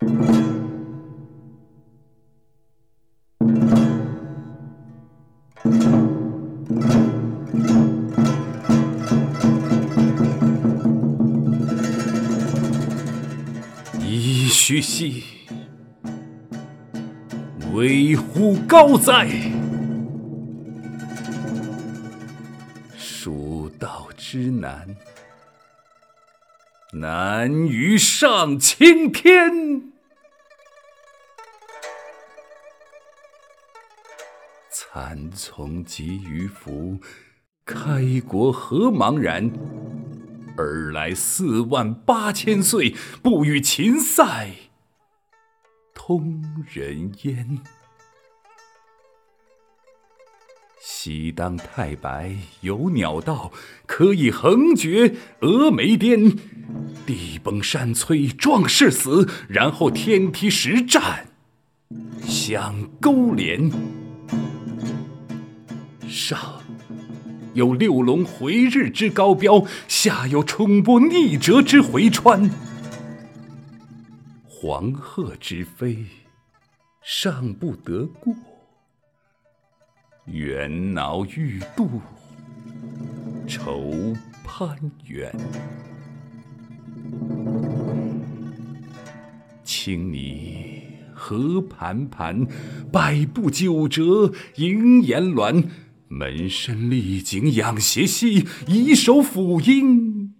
噫吁兮，危乎高哉！蜀道之难，难于上青天。蚕丛及鱼凫，开国何茫然！尔来四万八千岁，不与秦塞通人烟。西当太白有鸟道，可以横绝峨眉巅。地崩山摧壮士死，然后天梯石栈相勾连。上有六龙回日之高标，下有冲波逆折之回川。黄鹤之飞，尚不得过；猿猱欲度，愁攀援。青泥何盘盘，百步九折萦岩峦。门深历井仰斜息，以手抚膺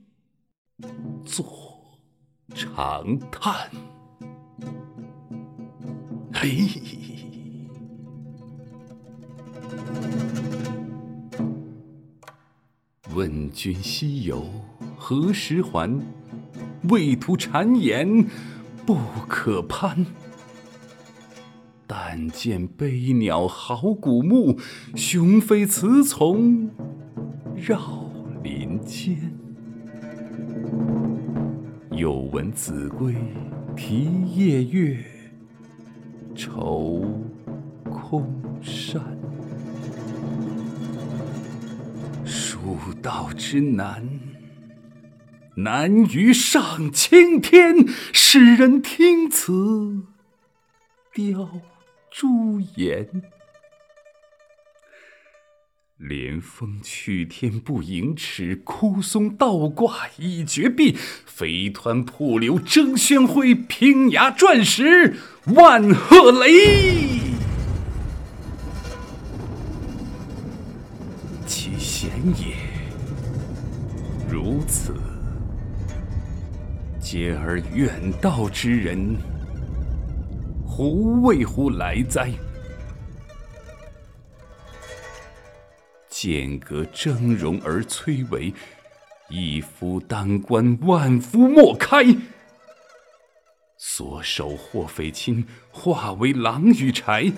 坐长叹。嘿，问君西游何时还？畏途谗言不可攀。但见悲鸟号古木，雄飞雌从绕林间。又闻子规啼夜月，愁空山。蜀道之难，难于上青天。使人听此，凋。朱颜，连峰去天不盈尺，枯松倒挂倚绝壁。飞湍瀑流争喧哗，平崖转石万壑雷。其险也，如此。嗟而远道之人。胡为乎来哉？剑阁峥嵘而崔嵬，一夫当关，万夫莫开。所守或匪亲，化为狼与豺。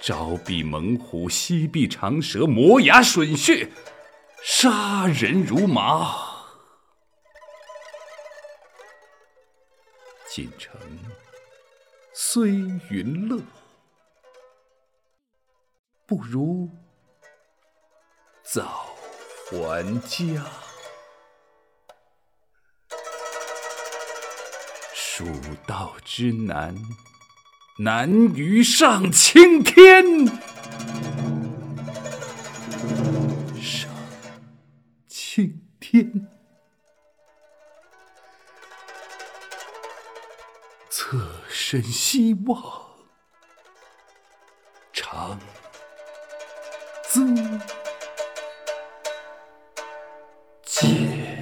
朝避猛虎，夕避长蛇，磨牙吮血，杀人如麻。锦城。虽云乐，不如早还家。蜀道之难，难于上青天。青天。侧身西望，长咨嗟。